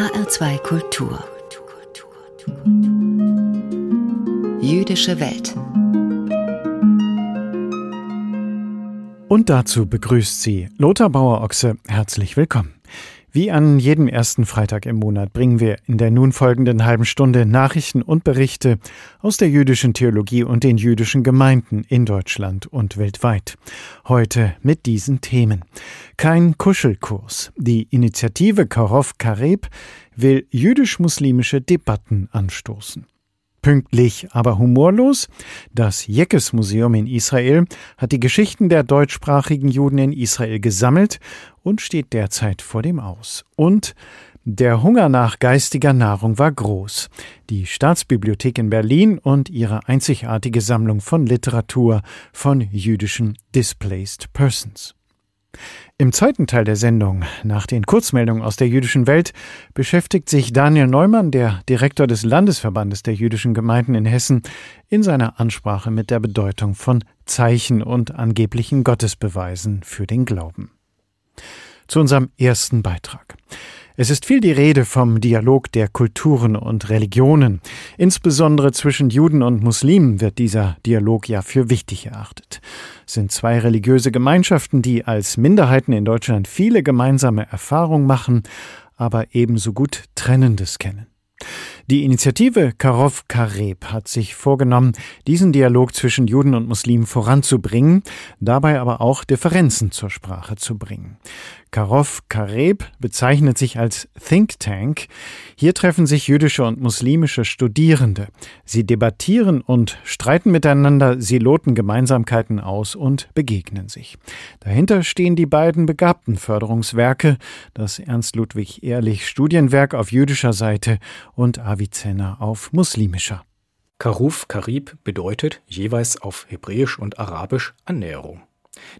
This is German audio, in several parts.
HR2 Kultur Jüdische Welt Und dazu begrüßt sie Lothar Bauer-Ochse. Herzlich willkommen. Wie an jedem ersten Freitag im Monat bringen wir in der nun folgenden halben Stunde Nachrichten und Berichte aus der jüdischen Theologie und den jüdischen Gemeinden in Deutschland und weltweit. Heute mit diesen Themen. Kein Kuschelkurs. Die Initiative Karov Kareb will jüdisch-muslimische Debatten anstoßen. Pünktlich, aber humorlos. Das Jeckes Museum in Israel hat die Geschichten der deutschsprachigen Juden in Israel gesammelt und steht derzeit vor dem Aus. Und der Hunger nach geistiger Nahrung war groß. Die Staatsbibliothek in Berlin und ihre einzigartige Sammlung von Literatur von jüdischen Displaced Persons. Im zweiten Teil der Sendung, nach den Kurzmeldungen aus der jüdischen Welt, beschäftigt sich Daniel Neumann, der Direktor des Landesverbandes der jüdischen Gemeinden in Hessen, in seiner Ansprache mit der Bedeutung von Zeichen und angeblichen Gottesbeweisen für den Glauben. Zu unserem ersten Beitrag. Es ist viel die Rede vom Dialog der Kulturen und Religionen. Insbesondere zwischen Juden und Muslimen wird dieser Dialog ja für wichtig erachtet. Es sind zwei religiöse Gemeinschaften, die als Minderheiten in Deutschland viele gemeinsame Erfahrungen machen, aber ebenso gut Trennendes kennen. Die Initiative Karov Kareb hat sich vorgenommen, diesen Dialog zwischen Juden und Muslimen voranzubringen, dabei aber auch Differenzen zur Sprache zu bringen. Karov Kareb bezeichnet sich als Think Tank. Hier treffen sich jüdische und muslimische Studierende. Sie debattieren und streiten miteinander, sie loten Gemeinsamkeiten aus und begegnen sich. Dahinter stehen die beiden begabten Förderungswerke, das Ernst Ludwig Ehrlich Studienwerk auf jüdischer Seite und Avicenna auf muslimischer. Karuf Karib bedeutet jeweils auf Hebräisch und Arabisch Annäherung.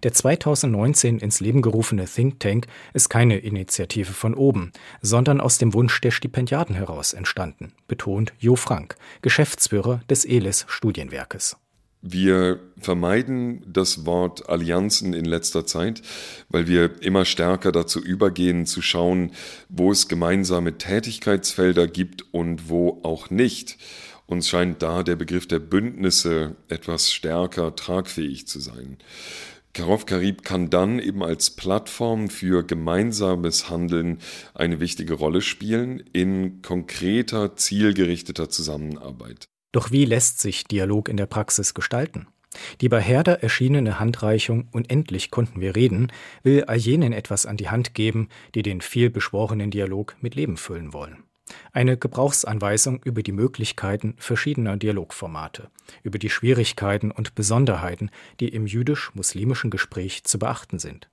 Der 2019 ins Leben gerufene Think Tank ist keine Initiative von oben, sondern aus dem Wunsch der Stipendiaten heraus entstanden, betont Jo Frank, Geschäftsführer des ELIS Studienwerkes. Wir vermeiden das Wort Allianzen in letzter Zeit, weil wir immer stärker dazu übergehen, zu schauen, wo es gemeinsame Tätigkeitsfelder gibt und wo auch nicht. Uns scheint da der Begriff der Bündnisse etwas stärker tragfähig zu sein. Karov Karib kann dann eben als Plattform für gemeinsames Handeln eine wichtige Rolle spielen in konkreter, zielgerichteter Zusammenarbeit. Doch wie lässt sich Dialog in der Praxis gestalten? Die bei Herder erschienene Handreichung Und endlich konnten wir reden will all jenen etwas an die Hand geben, die den vielbeschworenen Dialog mit Leben füllen wollen. Eine Gebrauchsanweisung über die Möglichkeiten verschiedener Dialogformate, über die Schwierigkeiten und Besonderheiten, die im jüdisch-muslimischen Gespräch zu beachten sind.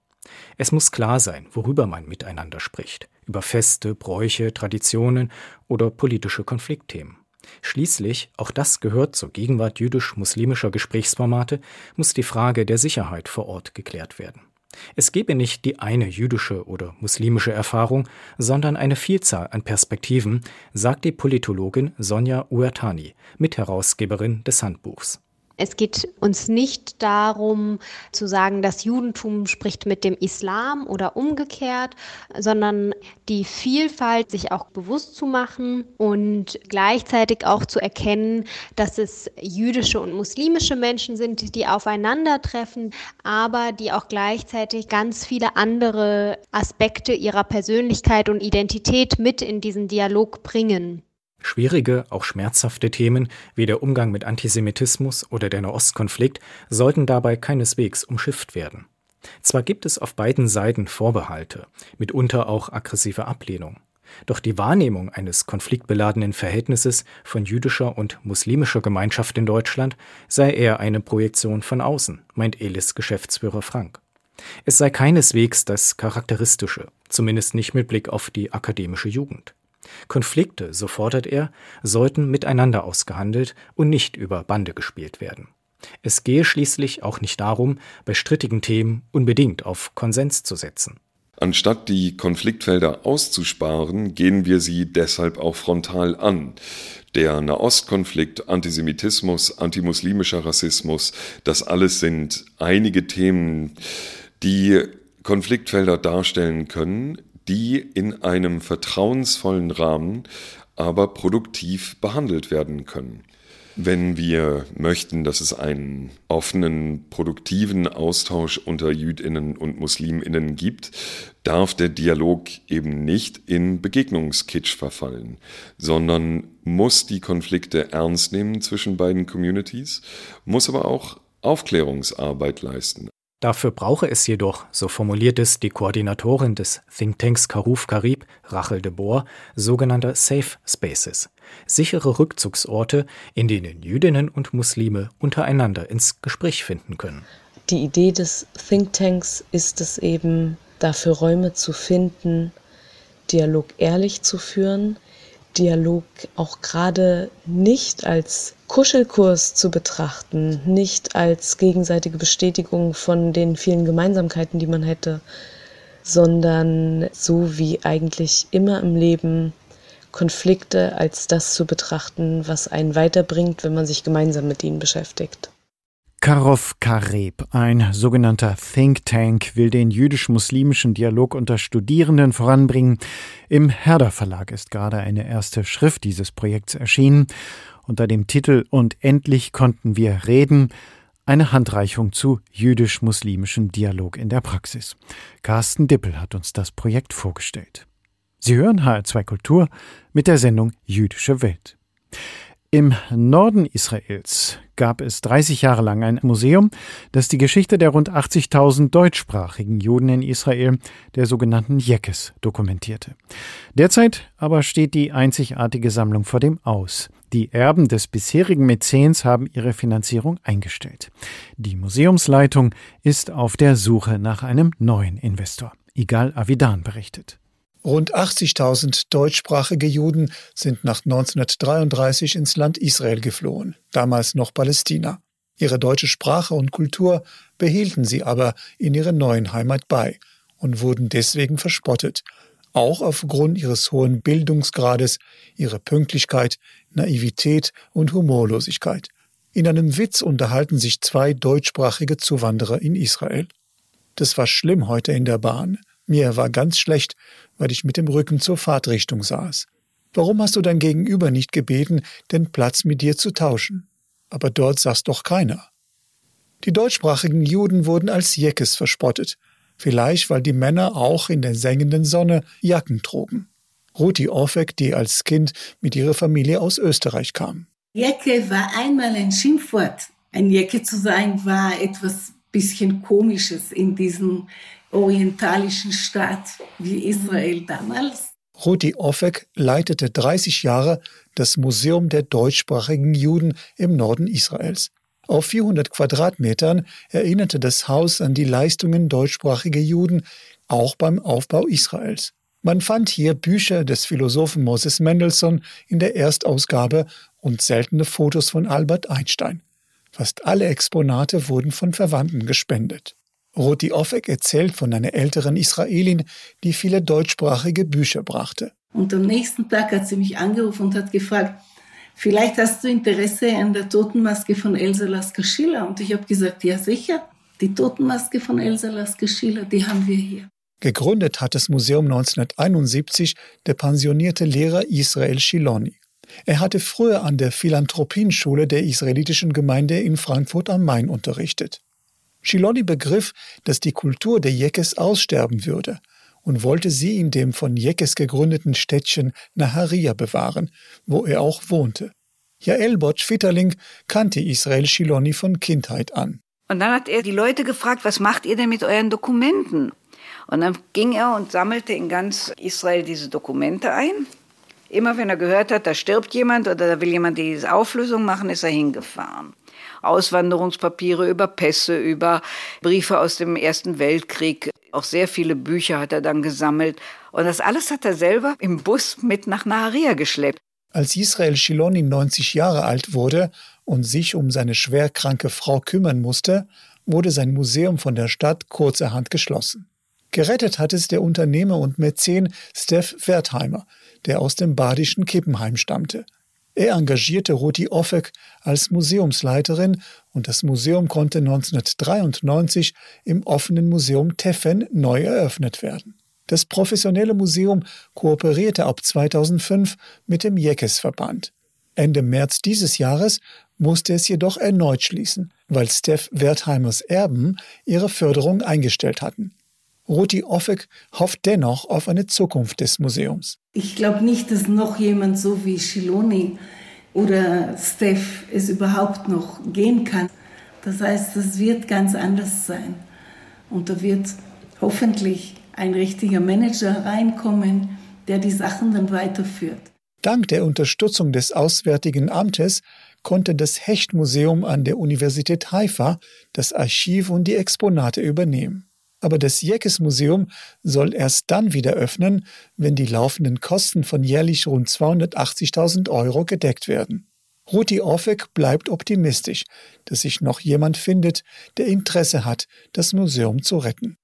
Es muss klar sein, worüber man miteinander spricht, über Feste, Bräuche, Traditionen oder politische Konfliktthemen. Schließlich, auch das gehört zur Gegenwart jüdisch-muslimischer Gesprächsformate, muss die Frage der Sicherheit vor Ort geklärt werden. Es gebe nicht die eine jüdische oder muslimische Erfahrung, sondern eine Vielzahl an Perspektiven, sagt die Politologin Sonja Uertani, Mitherausgeberin des Handbuchs. Es geht uns nicht darum zu sagen, das Judentum spricht mit dem Islam oder umgekehrt, sondern die Vielfalt sich auch bewusst zu machen und gleichzeitig auch zu erkennen, dass es jüdische und muslimische Menschen sind, die aufeinandertreffen, aber die auch gleichzeitig ganz viele andere Aspekte ihrer Persönlichkeit und Identität mit in diesen Dialog bringen. Schwierige, auch schmerzhafte Themen wie der Umgang mit Antisemitismus oder der Nahostkonflikt sollten dabei keineswegs umschifft werden. Zwar gibt es auf beiden Seiten Vorbehalte, mitunter auch aggressive Ablehnung. Doch die Wahrnehmung eines konfliktbeladenen Verhältnisses von jüdischer und muslimischer Gemeinschaft in Deutschland sei eher eine Projektion von außen, meint Elis Geschäftsführer Frank. Es sei keineswegs das Charakteristische, zumindest nicht mit Blick auf die akademische Jugend. Konflikte, so fordert er, sollten miteinander ausgehandelt und nicht über Bande gespielt werden. Es gehe schließlich auch nicht darum, bei strittigen Themen unbedingt auf Konsens zu setzen. Anstatt die Konfliktfelder auszusparen, gehen wir sie deshalb auch frontal an. Der Nahostkonflikt, Antisemitismus, antimuslimischer Rassismus, das alles sind einige Themen, die Konfliktfelder darstellen können, die in einem vertrauensvollen Rahmen aber produktiv behandelt werden können. Wenn wir möchten, dass es einen offenen, produktiven Austausch unter Jüdinnen und Musliminnen gibt, darf der Dialog eben nicht in Begegnungskitsch verfallen, sondern muss die Konflikte ernst nehmen zwischen beiden Communities, muss aber auch Aufklärungsarbeit leisten. Dafür brauche es jedoch, so formuliert es die Koordinatorin des Thinktanks Karuf Karib, Rachel de Boer, sogenannte Safe Spaces, sichere Rückzugsorte, in denen Jüdinnen und Muslime untereinander ins Gespräch finden können. Die Idee des Thinktanks ist es eben, dafür Räume zu finden, Dialog ehrlich zu führen, Dialog auch gerade nicht als Kuschelkurs zu betrachten, nicht als gegenseitige Bestätigung von den vielen Gemeinsamkeiten, die man hätte, sondern so wie eigentlich immer im Leben Konflikte als das zu betrachten, was einen weiterbringt, wenn man sich gemeinsam mit ihnen beschäftigt. Karov Kareb, ein sogenannter Think Tank, will den jüdisch-muslimischen Dialog unter Studierenden voranbringen. Im Herder Verlag ist gerade eine erste Schrift dieses Projekts erschienen unter dem Titel Und endlich konnten wir reden, eine Handreichung zu jüdisch-muslimischem Dialog in der Praxis. Carsten Dippel hat uns das Projekt vorgestellt. Sie hören HR2 Kultur mit der Sendung Jüdische Welt. Im Norden Israels gab es 30 Jahre lang ein Museum, das die Geschichte der rund 80.000 deutschsprachigen Juden in Israel, der sogenannten Jekes, dokumentierte. Derzeit aber steht die einzigartige Sammlung vor dem Aus. Die Erben des bisherigen Mäzens haben ihre Finanzierung eingestellt. Die Museumsleitung ist auf der Suche nach einem neuen Investor. Igal Avidan berichtet. Rund 80.000 deutschsprachige Juden sind nach 1933 ins Land Israel geflohen, damals noch Palästina. Ihre deutsche Sprache und Kultur behielten sie aber in ihrer neuen Heimat bei und wurden deswegen verspottet, auch aufgrund ihres hohen Bildungsgrades, ihrer Pünktlichkeit, Naivität und Humorlosigkeit. In einem Witz unterhalten sich zwei deutschsprachige Zuwanderer in Israel. Das war schlimm heute in der Bahn. Mir war ganz schlecht, weil ich mit dem Rücken zur Fahrtrichtung saß. Warum hast du dein Gegenüber nicht gebeten, den Platz mit dir zu tauschen? Aber dort saß doch keiner. Die deutschsprachigen Juden wurden als Jekes verspottet, vielleicht weil die Männer auch in der sengenden Sonne Jacken trugen. Ruti Orfek, die als Kind mit ihrer Familie aus Österreich kam. Jecke war einmal ein Schimpfwort. Ein Jecke zu sein war etwas bisschen Komisches in diesem orientalischen Staat wie Israel damals. Rudi Offek leitete 30 Jahre das Museum der deutschsprachigen Juden im Norden Israels. Auf 400 Quadratmetern erinnerte das Haus an die Leistungen deutschsprachiger Juden, auch beim Aufbau Israels. Man fand hier Bücher des Philosophen Moses Mendelssohn in der Erstausgabe und seltene Fotos von Albert Einstein. Fast alle Exponate wurden von Verwandten gespendet. Roti Offek erzählt von einer älteren Israelin, die viele deutschsprachige Bücher brachte. Und am nächsten Tag hat sie mich angerufen und hat gefragt, vielleicht hast du Interesse an der Totenmaske von Elsa Lasker-Schiller? Und ich habe gesagt, ja sicher, die Totenmaske von Elsa Lasker-Schiller, die haben wir hier. Gegründet hat das Museum 1971 der pensionierte Lehrer Israel Shiloni. Er hatte früher an der Philanthropienschule der israelitischen Gemeinde in Frankfurt am Main unterrichtet. Schiloni begriff, dass die Kultur der Jekes aussterben würde und wollte sie in dem von Jekes gegründeten Städtchen Naharia bewahren, wo er auch wohnte. Jael Botsch-Fitterling kannte Israel Schiloni von Kindheit an. Und dann hat er die Leute gefragt, was macht ihr denn mit euren Dokumenten? Und dann ging er und sammelte in ganz Israel diese Dokumente ein. Immer wenn er gehört hat, da stirbt jemand oder da will jemand diese Auflösung machen, ist er hingefahren. Auswanderungspapiere über Pässe, über Briefe aus dem Ersten Weltkrieg. Auch sehr viele Bücher hat er dann gesammelt. Und das alles hat er selber im Bus mit nach Naharia geschleppt. Als Israel Shiloni 90 Jahre alt wurde und sich um seine schwerkranke Frau kümmern musste, wurde sein Museum von der Stadt kurzerhand geschlossen. Gerettet hat es der Unternehmer und Mäzen Steph Wertheimer, der aus dem badischen Kippenheim stammte. Er engagierte Ruti Offek als Museumsleiterin und das Museum konnte 1993 im offenen Museum Teffen neu eröffnet werden. Das professionelle Museum kooperierte ab 2005 mit dem Jeckes-Verband. Ende März dieses Jahres musste es jedoch erneut schließen, weil Steph Wertheimers Erben ihre Förderung eingestellt hatten. Ruti Offek hofft dennoch auf eine Zukunft des Museums. Ich glaube nicht, dass noch jemand so wie Shiloni oder Steph es überhaupt noch gehen kann. Das heißt, das wird ganz anders sein. Und da wird hoffentlich ein richtiger Manager reinkommen, der die Sachen dann weiterführt. Dank der Unterstützung des Auswärtigen Amtes konnte das Hechtmuseum an der Universität Haifa das Archiv und die Exponate übernehmen. Aber das Jeckes-Museum soll erst dann wieder öffnen, wenn die laufenden Kosten von jährlich rund 280.000 Euro gedeckt werden. Ruti Orfek bleibt optimistisch, dass sich noch jemand findet, der Interesse hat, das Museum zu retten.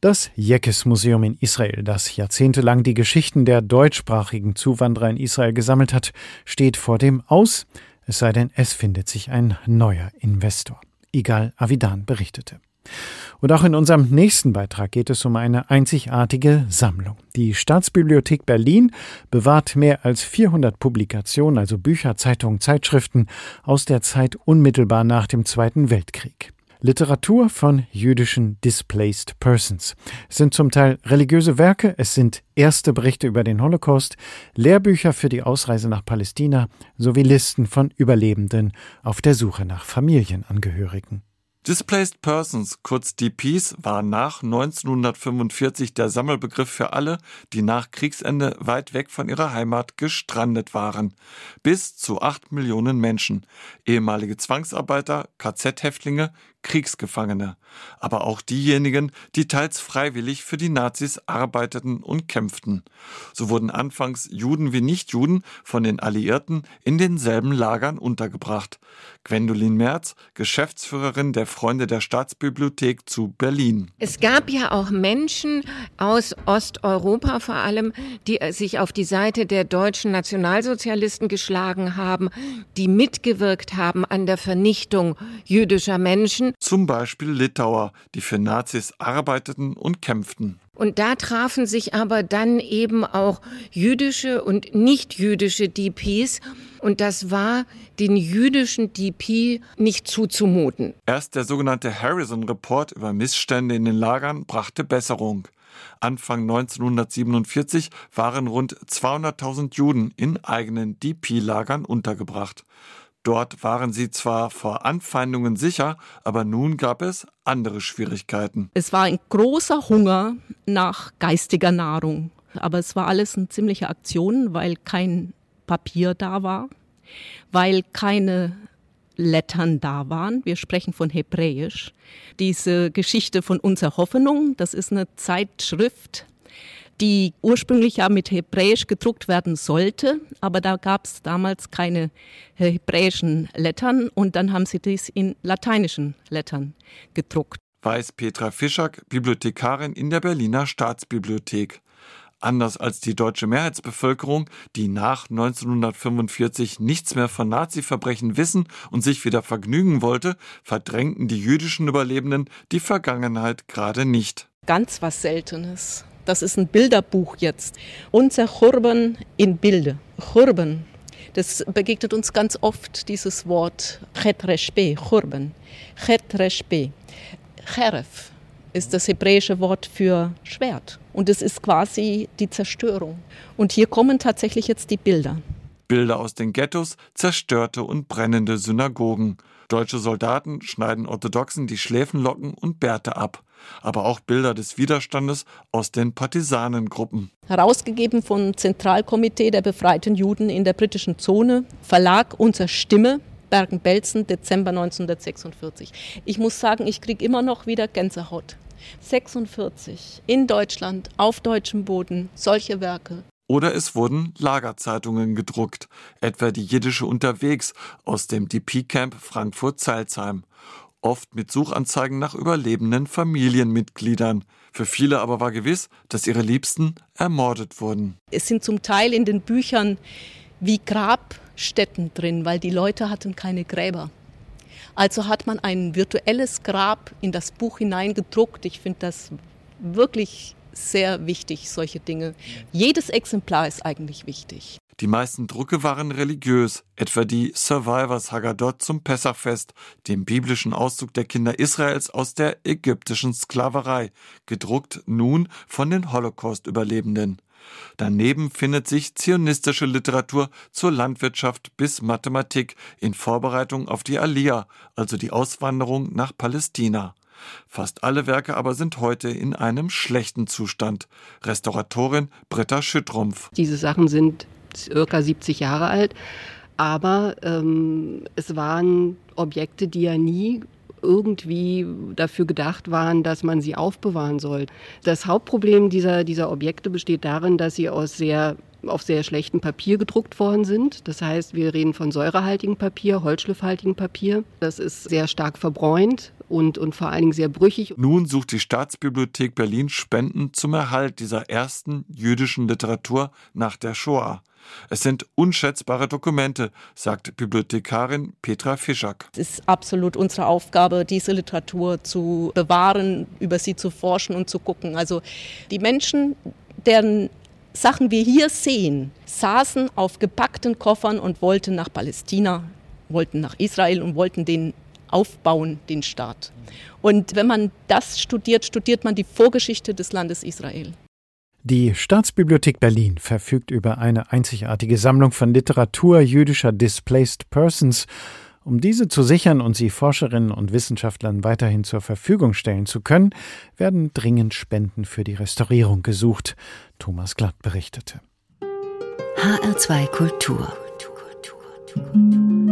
Das Jeckes-Museum in Israel, das jahrzehntelang die Geschichten der deutschsprachigen Zuwanderer in Israel gesammelt hat, steht vor dem Aus, es sei denn, es findet sich ein neuer Investor. Igal Avidan berichtete. Und auch in unserem nächsten Beitrag geht es um eine einzigartige Sammlung. Die Staatsbibliothek Berlin bewahrt mehr als 400 Publikationen, also Bücher, Zeitungen, Zeitschriften aus der Zeit unmittelbar nach dem Zweiten Weltkrieg. Literatur von jüdischen Displaced Persons. Es sind zum Teil religiöse Werke, es sind erste Berichte über den Holocaust, Lehrbücher für die Ausreise nach Palästina sowie Listen von Überlebenden auf der Suche nach Familienangehörigen. Displaced Persons, kurz DPs, war nach 1945 der Sammelbegriff für alle, die nach Kriegsende weit weg von ihrer Heimat gestrandet waren. Bis zu acht Millionen Menschen, ehemalige Zwangsarbeiter, KZ-Häftlinge, Kriegsgefangene, aber auch diejenigen, die teils freiwillig für die Nazis arbeiteten und kämpften. So wurden anfangs Juden wie Nichtjuden von den Alliierten in denselben Lagern untergebracht. Gwendolin Merz, Geschäftsführerin der Freunde der Staatsbibliothek zu Berlin. Es gab ja auch Menschen aus Osteuropa vor allem, die sich auf die Seite der deutschen Nationalsozialisten geschlagen haben, die mitgewirkt haben an der Vernichtung jüdischer Menschen zum Beispiel Litauer, die für Nazis arbeiteten und kämpften. Und da trafen sich aber dann eben auch jüdische und nicht-jüdische DPs. Und das war den jüdischen DP nicht zuzumuten. Erst der sogenannte Harrison-Report über Missstände in den Lagern brachte Besserung. Anfang 1947 waren rund 200.000 Juden in eigenen DP-Lagern untergebracht. Dort waren sie zwar vor Anfeindungen sicher, aber nun gab es andere Schwierigkeiten. Es war ein großer Hunger nach geistiger Nahrung. Aber es war alles eine ziemliche Aktion, weil kein Papier da war, weil keine Lettern da waren. Wir sprechen von Hebräisch. Diese Geschichte von unserer Hoffnung, das ist eine Zeitschrift, die ursprünglich ja mit Hebräisch gedruckt werden sollte, aber da gab es damals keine hebräischen Lettern und dann haben sie dies in lateinischen Lettern gedruckt. Weiß Petra Fischak, Bibliothekarin in der Berliner Staatsbibliothek. Anders als die deutsche Mehrheitsbevölkerung, die nach 1945 nichts mehr von Nazi-Verbrechen wissen und sich wieder vergnügen wollte, verdrängten die jüdischen Überlebenden die Vergangenheit gerade nicht. Ganz was Seltenes. Das ist ein Bilderbuch jetzt. Unser Churban in Bilde. Churban. Das begegnet uns ganz oft, dieses Wort Chet Reshbe, Churban. Chet Reshbe. Cheref ist das hebräische Wort für Schwert. Und es ist quasi die Zerstörung. Und hier kommen tatsächlich jetzt die Bilder. Bilder aus den Ghettos, zerstörte und brennende Synagogen. Deutsche Soldaten schneiden Orthodoxen die Schläfenlocken und Bärte ab. Aber auch Bilder des Widerstandes aus den Partisanengruppen. Herausgegeben vom Zentralkomitee der befreiten Juden in der britischen Zone, Verlag Unser Stimme, Bergen-Belsen, Dezember 1946. Ich muss sagen, ich kriege immer noch wieder Gänsehaut. 46 in Deutschland, auf deutschem Boden, solche Werke. Oder es wurden Lagerzeitungen gedruckt, etwa die jiddische Unterwegs aus dem DP-Camp Frankfurt-Zeilsheim. Oft mit Suchanzeigen nach überlebenden Familienmitgliedern. Für viele aber war gewiss, dass ihre Liebsten ermordet wurden. Es sind zum Teil in den Büchern wie Grabstätten drin, weil die Leute hatten keine Gräber. Also hat man ein virtuelles Grab in das Buch hineingedruckt. Ich finde das wirklich sehr wichtig, solche Dinge. Jedes Exemplar ist eigentlich wichtig. Die meisten Drucke waren religiös, etwa die Survivors Haggadot zum Pessachfest, dem biblischen Auszug der Kinder Israels aus der ägyptischen Sklaverei, gedruckt nun von den Holocaust-Überlebenden. Daneben findet sich zionistische Literatur zur Landwirtschaft bis Mathematik in Vorbereitung auf die Aliyah, also die Auswanderung nach Palästina. Fast alle Werke aber sind heute in einem schlechten Zustand. Restauratorin Britta Schüttrumpf. Diese Sachen sind circa 70 Jahre alt. Aber ähm, es waren Objekte, die ja nie irgendwie dafür gedacht waren, dass man sie aufbewahren soll. Das Hauptproblem dieser, dieser Objekte besteht darin, dass sie aus sehr auf sehr schlechtem Papier gedruckt worden sind. Das heißt, wir reden von säurehaltigem Papier, holzschliffhaltigem Papier. Das ist sehr stark verbräunt und, und vor allen Dingen sehr brüchig. Nun sucht die Staatsbibliothek Berlin Spenden zum Erhalt dieser ersten jüdischen Literatur nach der Shoah. Es sind unschätzbare Dokumente, sagt Bibliothekarin Petra Fischak. Es ist absolut unsere Aufgabe, diese Literatur zu bewahren, über sie zu forschen und zu gucken. Also die Menschen, deren Sachen wir hier sehen, saßen auf gepackten Koffern und wollten nach Palästina, wollten nach Israel und wollten den aufbauen, den Staat. Und wenn man das studiert, studiert man die Vorgeschichte des Landes Israel. Die Staatsbibliothek Berlin verfügt über eine einzigartige Sammlung von Literatur jüdischer Displaced Persons. Um diese zu sichern und sie Forscherinnen und Wissenschaftlern weiterhin zur Verfügung stellen zu können, werden dringend Spenden für die Restaurierung gesucht. Thomas Glatt berichtete. HR2 Kultur.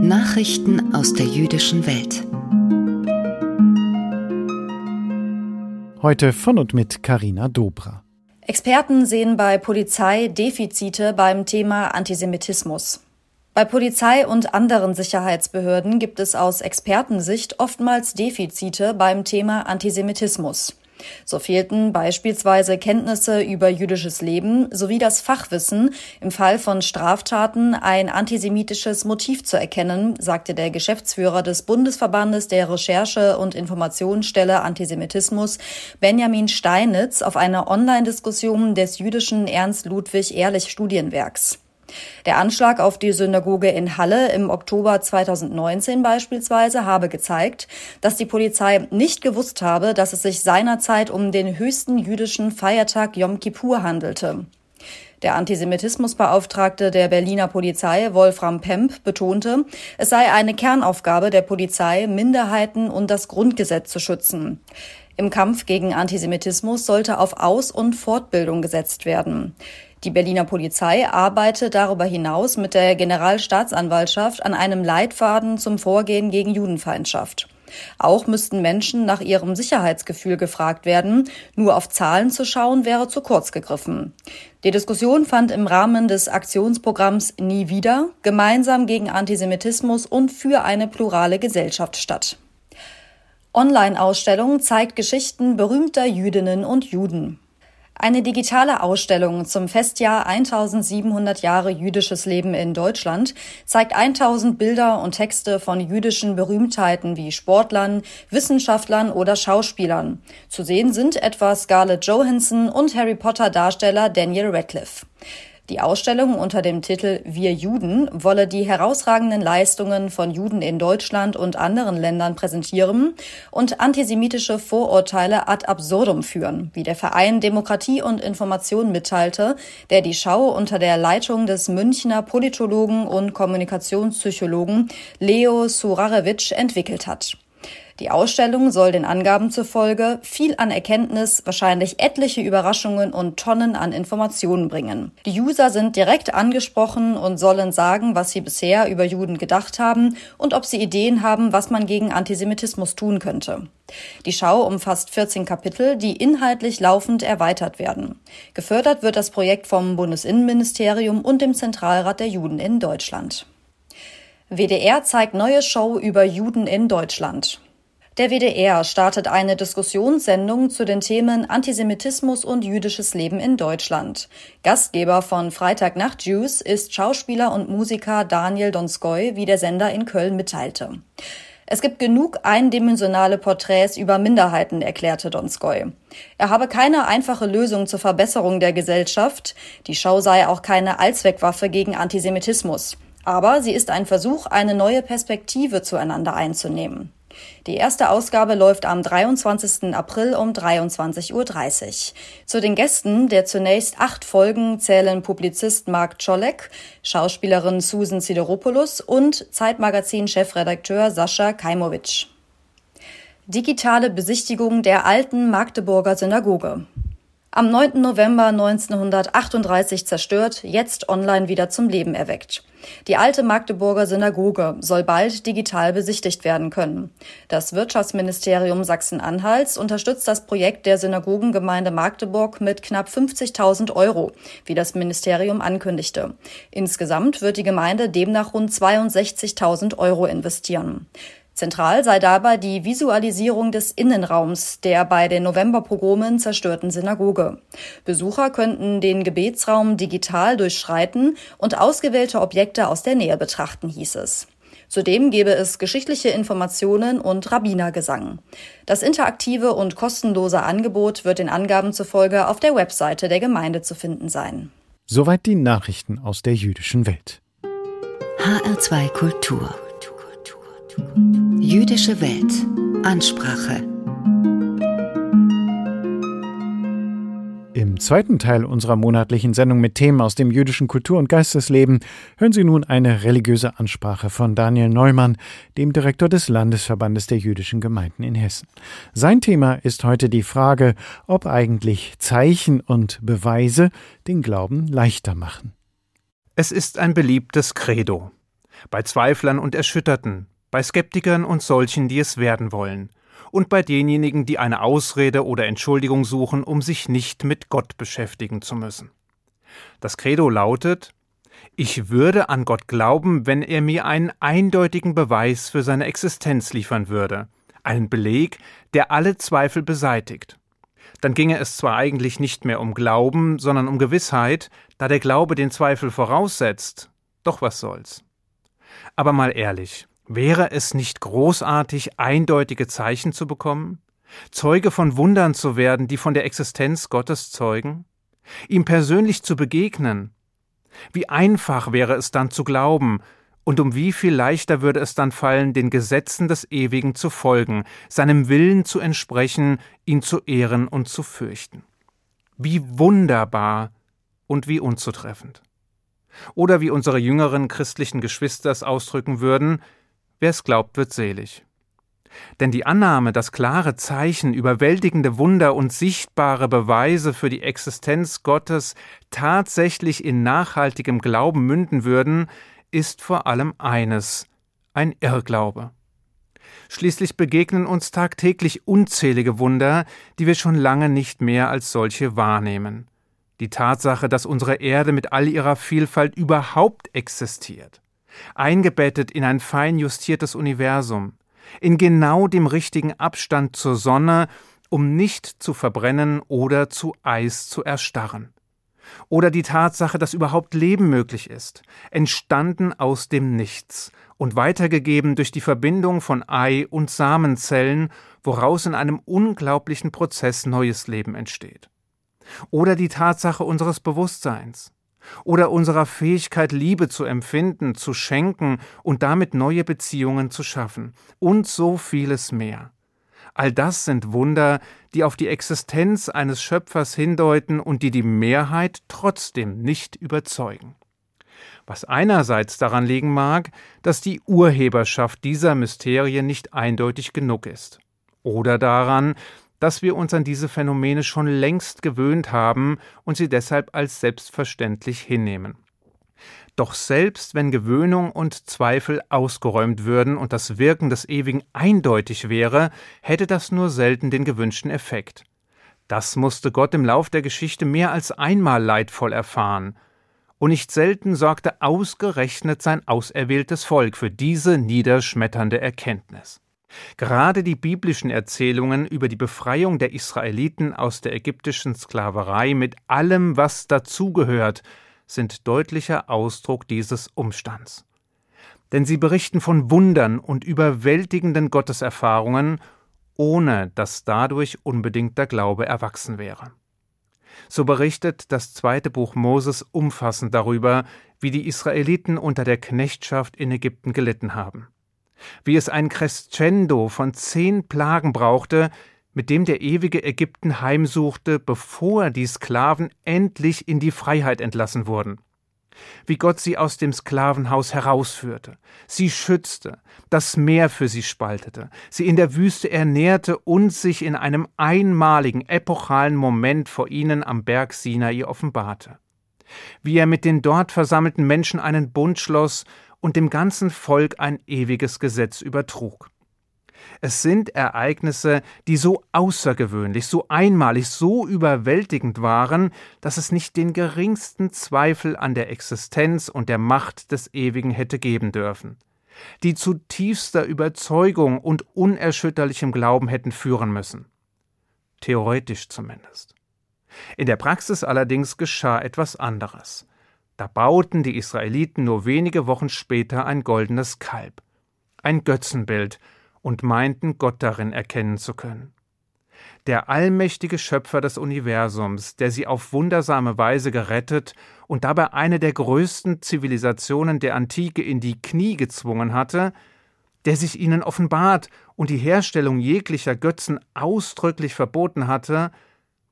Nachrichten aus der jüdischen Welt. Heute von und mit Karina Dobra. Experten sehen bei Polizei Defizite beim Thema Antisemitismus. Bei Polizei und anderen Sicherheitsbehörden gibt es aus Expertensicht oftmals Defizite beim Thema Antisemitismus. So fehlten beispielsweise Kenntnisse über jüdisches Leben sowie das Fachwissen, im Fall von Straftaten ein antisemitisches Motiv zu erkennen, sagte der Geschäftsführer des Bundesverbandes der Recherche- und Informationsstelle Antisemitismus Benjamin Steinitz auf einer Online-Diskussion des jüdischen Ernst Ludwig Ehrlich Studienwerks. Der Anschlag auf die Synagoge in Halle im Oktober 2019 beispielsweise habe gezeigt, dass die Polizei nicht gewusst habe, dass es sich seinerzeit um den höchsten jüdischen Feiertag Yom Kippur handelte. Der Antisemitismusbeauftragte der Berliner Polizei, Wolfram Pemp, betonte, es sei eine Kernaufgabe der Polizei, Minderheiten und das Grundgesetz zu schützen. Im Kampf gegen Antisemitismus sollte auf Aus- und Fortbildung gesetzt werden. Die Berliner Polizei arbeitet darüber hinaus mit der Generalstaatsanwaltschaft an einem Leitfaden zum Vorgehen gegen Judenfeindschaft. Auch müssten Menschen nach ihrem Sicherheitsgefühl gefragt werden. Nur auf Zahlen zu schauen wäre zu kurz gegriffen. Die Diskussion fand im Rahmen des Aktionsprogramms Nie wieder gemeinsam gegen Antisemitismus und für eine plurale Gesellschaft statt. Online-Ausstellung zeigt Geschichten berühmter Jüdinnen und Juden. Eine digitale Ausstellung zum Festjahr 1700 Jahre jüdisches Leben in Deutschland zeigt 1000 Bilder und Texte von jüdischen Berühmtheiten wie Sportlern, Wissenschaftlern oder Schauspielern. Zu sehen sind etwa Scarlett Johansson und Harry Potter Darsteller Daniel Radcliffe. Die Ausstellung unter dem Titel Wir Juden wolle die herausragenden Leistungen von Juden in Deutschland und anderen Ländern präsentieren und antisemitische Vorurteile ad absurdum führen, wie der Verein Demokratie und Information mitteilte, der die Schau unter der Leitung des Münchner Politologen und Kommunikationspsychologen Leo Surarewitsch entwickelt hat. Die Ausstellung soll den Angaben zufolge viel an Erkenntnis, wahrscheinlich etliche Überraschungen und Tonnen an Informationen bringen. Die User sind direkt angesprochen und sollen sagen, was sie bisher über Juden gedacht haben und ob sie Ideen haben, was man gegen Antisemitismus tun könnte. Die Schau umfasst 14 Kapitel, die inhaltlich laufend erweitert werden. Gefördert wird das Projekt vom Bundesinnenministerium und dem Zentralrat der Juden in Deutschland. WDR zeigt neue Show über Juden in Deutschland. Der WDR startet eine Diskussionssendung zu den Themen Antisemitismus und jüdisches Leben in Deutschland. Gastgeber von Freitagnacht Jews ist Schauspieler und Musiker Daniel Donskoy, wie der Sender in Köln mitteilte. Es gibt genug eindimensionale Porträts über Minderheiten, erklärte Donskoy. Er habe keine einfache Lösung zur Verbesserung der Gesellschaft. Die Show sei auch keine Allzweckwaffe gegen Antisemitismus. Aber sie ist ein Versuch, eine neue Perspektive zueinander einzunehmen. Die erste Ausgabe läuft am 23. April um 23.30 Uhr. Zu den Gästen der zunächst acht Folgen zählen Publizist Mark Czolek, Schauspielerin Susan Sideropoulos und Zeitmagazin-Chefredakteur Sascha Kaimowitsch. Digitale Besichtigung der alten Magdeburger Synagoge. Am 9. November 1938 zerstört, jetzt online wieder zum Leben erweckt. Die alte Magdeburger Synagoge soll bald digital besichtigt werden können. Das Wirtschaftsministerium Sachsen-Anhalts unterstützt das Projekt der Synagogengemeinde Magdeburg mit knapp 50.000 Euro, wie das Ministerium ankündigte. Insgesamt wird die Gemeinde demnach rund 62.000 Euro investieren. Zentral sei dabei die Visualisierung des Innenraums der bei den Novemberpogromen zerstörten Synagoge. Besucher könnten den Gebetsraum digital durchschreiten und ausgewählte Objekte aus der Nähe betrachten, hieß es. Zudem gebe es geschichtliche Informationen und Rabbinergesang. Das interaktive und kostenlose Angebot wird den Angaben zufolge auf der Webseite der Gemeinde zu finden sein. Soweit die Nachrichten aus der jüdischen Welt. HR2 Kultur. Jüdische Welt. Ansprache. Im zweiten Teil unserer monatlichen Sendung mit Themen aus dem jüdischen Kultur- und Geistesleben hören Sie nun eine religiöse Ansprache von Daniel Neumann, dem Direktor des Landesverbandes der jüdischen Gemeinden in Hessen. Sein Thema ist heute die Frage, ob eigentlich Zeichen und Beweise den Glauben leichter machen. Es ist ein beliebtes Credo. Bei Zweiflern und Erschütterten, bei Skeptikern und solchen, die es werden wollen, und bei denjenigen, die eine Ausrede oder Entschuldigung suchen, um sich nicht mit Gott beschäftigen zu müssen. Das Credo lautet Ich würde an Gott glauben, wenn er mir einen eindeutigen Beweis für seine Existenz liefern würde, einen Beleg, der alle Zweifel beseitigt. Dann ginge es zwar eigentlich nicht mehr um Glauben, sondern um Gewissheit, da der Glaube den Zweifel voraussetzt, doch was soll's. Aber mal ehrlich, Wäre es nicht großartig, eindeutige Zeichen zu bekommen? Zeuge von Wundern zu werden, die von der Existenz Gottes zeugen? Ihm persönlich zu begegnen? Wie einfach wäre es dann zu glauben, und um wie viel leichter würde es dann fallen, den Gesetzen des Ewigen zu folgen, seinem Willen zu entsprechen, ihn zu ehren und zu fürchten. Wie wunderbar und wie unzutreffend. Oder wie unsere jüngeren christlichen Geschwister es ausdrücken würden, Wer es glaubt, wird selig. Denn die Annahme, dass klare Zeichen, überwältigende Wunder und sichtbare Beweise für die Existenz Gottes tatsächlich in nachhaltigem Glauben münden würden, ist vor allem eines ein Irrglaube. Schließlich begegnen uns tagtäglich unzählige Wunder, die wir schon lange nicht mehr als solche wahrnehmen. Die Tatsache, dass unsere Erde mit all ihrer Vielfalt überhaupt existiert eingebettet in ein fein justiertes Universum, in genau dem richtigen Abstand zur Sonne, um nicht zu verbrennen oder zu Eis zu erstarren. Oder die Tatsache, dass überhaupt Leben möglich ist, entstanden aus dem Nichts und weitergegeben durch die Verbindung von Ei- und Samenzellen, woraus in einem unglaublichen Prozess neues Leben entsteht. Oder die Tatsache unseres Bewusstseins, oder unserer Fähigkeit, Liebe zu empfinden, zu schenken und damit neue Beziehungen zu schaffen und so vieles mehr. All das sind Wunder, die auf die Existenz eines Schöpfers hindeuten und die die Mehrheit trotzdem nicht überzeugen. Was einerseits daran liegen mag, dass die Urheberschaft dieser Mysterien nicht eindeutig genug ist, oder daran, dass wir uns an diese Phänomene schon längst gewöhnt haben und sie deshalb als selbstverständlich hinnehmen. Doch selbst wenn Gewöhnung und Zweifel ausgeräumt würden und das Wirken des Ewigen eindeutig wäre, hätte das nur selten den gewünschten Effekt. Das musste Gott im Lauf der Geschichte mehr als einmal leidvoll erfahren. Und nicht selten sorgte ausgerechnet sein auserwähltes Volk für diese niederschmetternde Erkenntnis. Gerade die biblischen Erzählungen über die Befreiung der Israeliten aus der ägyptischen Sklaverei mit allem, was dazugehört, sind deutlicher Ausdruck dieses Umstands. denn sie berichten von Wundern und überwältigenden Gotteserfahrungen, ohne dass dadurch unbedingt der Glaube erwachsen wäre. So berichtet das zweite Buch Moses umfassend darüber, wie die Israeliten unter der Knechtschaft in Ägypten gelitten haben. Wie es ein Crescendo von zehn Plagen brauchte, mit dem der ewige Ägypten heimsuchte, bevor die Sklaven endlich in die Freiheit entlassen wurden wie Gott sie aus dem Sklavenhaus herausführte, sie schützte, das Meer für sie spaltete, sie in der Wüste ernährte und sich in einem einmaligen, epochalen Moment vor ihnen am Berg Sinai offenbarte. Wie er mit den dort versammelten Menschen einen Bund schloss und dem ganzen Volk ein ewiges Gesetz übertrug. Es sind Ereignisse, die so außergewöhnlich, so einmalig, so überwältigend waren, dass es nicht den geringsten Zweifel an der Existenz und der Macht des Ewigen hätte geben dürfen, die zu tiefster Überzeugung und unerschütterlichem Glauben hätten führen müssen. Theoretisch zumindest. In der Praxis allerdings geschah etwas anderes. Da bauten die Israeliten nur wenige Wochen später ein goldenes Kalb, ein Götzenbild, und meinten Gott darin erkennen zu können. Der allmächtige Schöpfer des Universums, der sie auf wundersame Weise gerettet und dabei eine der größten Zivilisationen der Antike in die Knie gezwungen hatte, der sich ihnen offenbart und die Herstellung jeglicher Götzen ausdrücklich verboten hatte,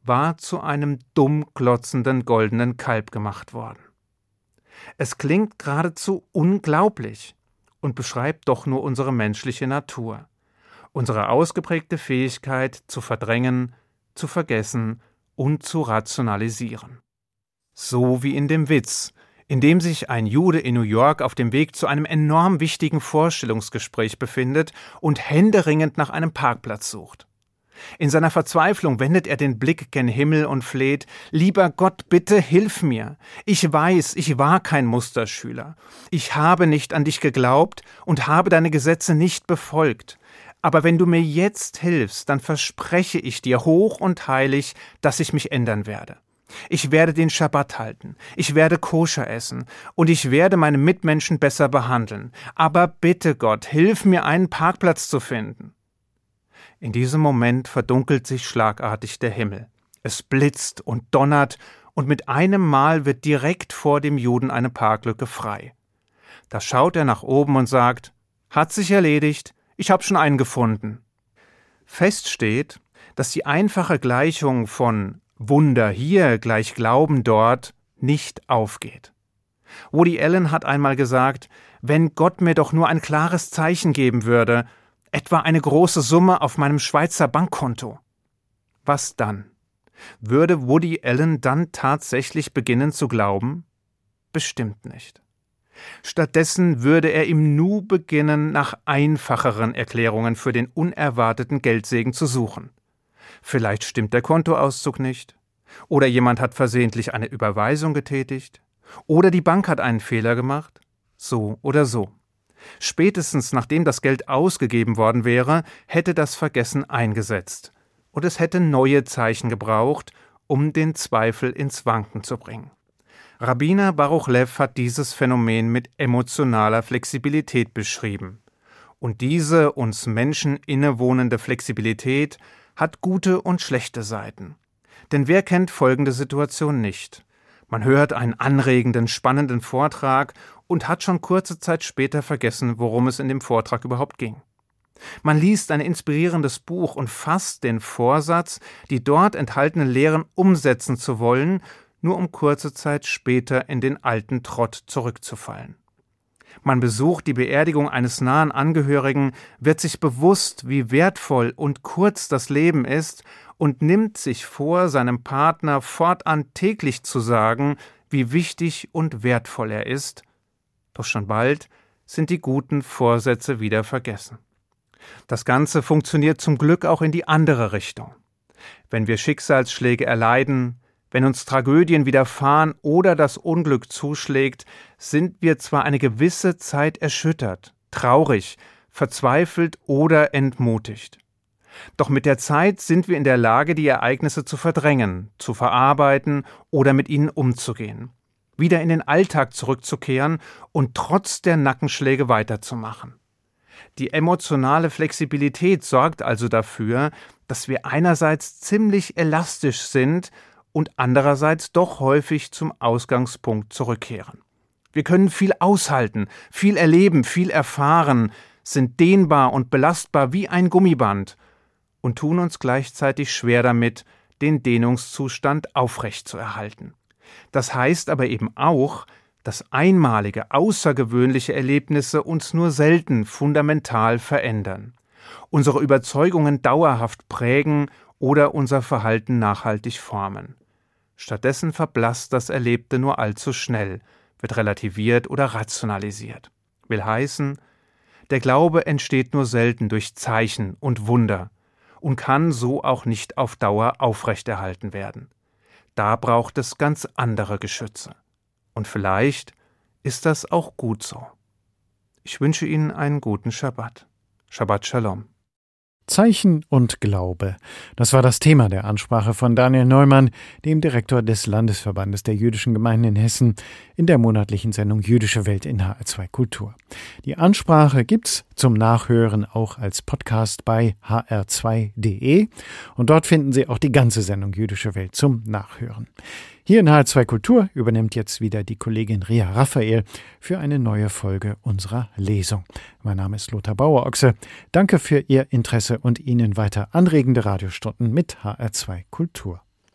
war zu einem dumm klotzenden goldenen Kalb gemacht worden. Es klingt geradezu unglaublich, und beschreibt doch nur unsere menschliche Natur, unsere ausgeprägte Fähigkeit zu verdrängen, zu vergessen und zu rationalisieren. So wie in dem Witz, in dem sich ein Jude in New York auf dem Weg zu einem enorm wichtigen Vorstellungsgespräch befindet und händeringend nach einem Parkplatz sucht. In seiner Verzweiflung wendet er den Blick gen Himmel und fleht Lieber Gott, bitte hilf mir. Ich weiß, ich war kein Musterschüler. Ich habe nicht an dich geglaubt und habe deine Gesetze nicht befolgt. Aber wenn du mir jetzt hilfst, dann verspreche ich dir hoch und heilig, dass ich mich ändern werde. Ich werde den Schabbat halten, ich werde koscher essen und ich werde meine Mitmenschen besser behandeln. Aber bitte Gott, hilf mir einen Parkplatz zu finden. In diesem Moment verdunkelt sich schlagartig der Himmel. Es blitzt und donnert, und mit einem Mal wird direkt vor dem Juden eine Parklücke frei. Da schaut er nach oben und sagt Hat sich erledigt, ich hab schon einen gefunden. Fest steht, dass die einfache Gleichung von Wunder hier gleich Glauben dort nicht aufgeht. Woody Allen hat einmal gesagt, wenn Gott mir doch nur ein klares Zeichen geben würde, etwa eine große Summe auf meinem Schweizer Bankkonto. Was dann? Würde Woody Allen dann tatsächlich beginnen zu glauben? Bestimmt nicht. Stattdessen würde er im Nu beginnen, nach einfacheren Erklärungen für den unerwarteten Geldsegen zu suchen. Vielleicht stimmt der Kontoauszug nicht, oder jemand hat versehentlich eine Überweisung getätigt, oder die Bank hat einen Fehler gemacht, so oder so. Spätestens nachdem das Geld ausgegeben worden wäre, hätte das Vergessen eingesetzt, und es hätte neue Zeichen gebraucht, um den Zweifel ins Wanken zu bringen. Rabbiner Baruch Lev hat dieses Phänomen mit emotionaler Flexibilität beschrieben. Und diese uns Menschen innewohnende Flexibilität hat gute und schlechte Seiten. Denn wer kennt folgende Situation nicht? Man hört einen anregenden, spannenden Vortrag und hat schon kurze Zeit später vergessen, worum es in dem Vortrag überhaupt ging. Man liest ein inspirierendes Buch und fasst den Vorsatz, die dort enthaltenen Lehren umsetzen zu wollen, nur um kurze Zeit später in den alten Trott zurückzufallen. Man besucht die Beerdigung eines nahen Angehörigen, wird sich bewusst, wie wertvoll und kurz das Leben ist und nimmt sich vor, seinem Partner fortan täglich zu sagen, wie wichtig und wertvoll er ist, doch schon bald sind die guten Vorsätze wieder vergessen. Das Ganze funktioniert zum Glück auch in die andere Richtung. Wenn wir Schicksalsschläge erleiden, wenn uns Tragödien widerfahren oder das Unglück zuschlägt, sind wir zwar eine gewisse Zeit erschüttert, traurig, verzweifelt oder entmutigt. Doch mit der Zeit sind wir in der Lage, die Ereignisse zu verdrängen, zu verarbeiten oder mit ihnen umzugehen. wieder in den Alltag zurückzukehren und trotz der Nackenschläge weiterzumachen. Die emotionale Flexibilität sorgt also dafür, dass wir einerseits ziemlich elastisch sind und andererseits doch häufig zum Ausgangspunkt zurückkehren. Wir können viel aushalten, viel erleben, viel erfahren, sind dehnbar und belastbar wie ein Gummiband und tun uns gleichzeitig schwer damit, den Dehnungszustand aufrechtzuerhalten. Das heißt aber eben auch, dass einmalige, außergewöhnliche Erlebnisse uns nur selten fundamental verändern, unsere Überzeugungen dauerhaft prägen oder unser Verhalten nachhaltig formen. Stattdessen verblasst das Erlebte nur allzu schnell, wird relativiert oder rationalisiert. Will heißen, der Glaube entsteht nur selten durch Zeichen und Wunder und kann so auch nicht auf Dauer aufrechterhalten werden. Da braucht es ganz andere Geschütze. Und vielleicht ist das auch gut so. Ich wünsche Ihnen einen guten Schabbat. Shabbat Shalom. Zeichen und Glaube. Das war das Thema der Ansprache von Daniel Neumann, dem Direktor des Landesverbandes der jüdischen Gemeinden in Hessen, in der monatlichen Sendung Jüdische Welt in HR2 Kultur. Die Ansprache gibt's zum Nachhören auch als Podcast bei hr2.de und dort finden Sie auch die ganze Sendung Jüdische Welt zum Nachhören. Hier in H2 Kultur übernimmt jetzt wieder die Kollegin Ria Raphael für eine neue Folge unserer Lesung. Mein Name ist Lothar Bauer-Ochse. Danke für Ihr Interesse und Ihnen weiter anregende Radiostunden mit HR2 Kultur.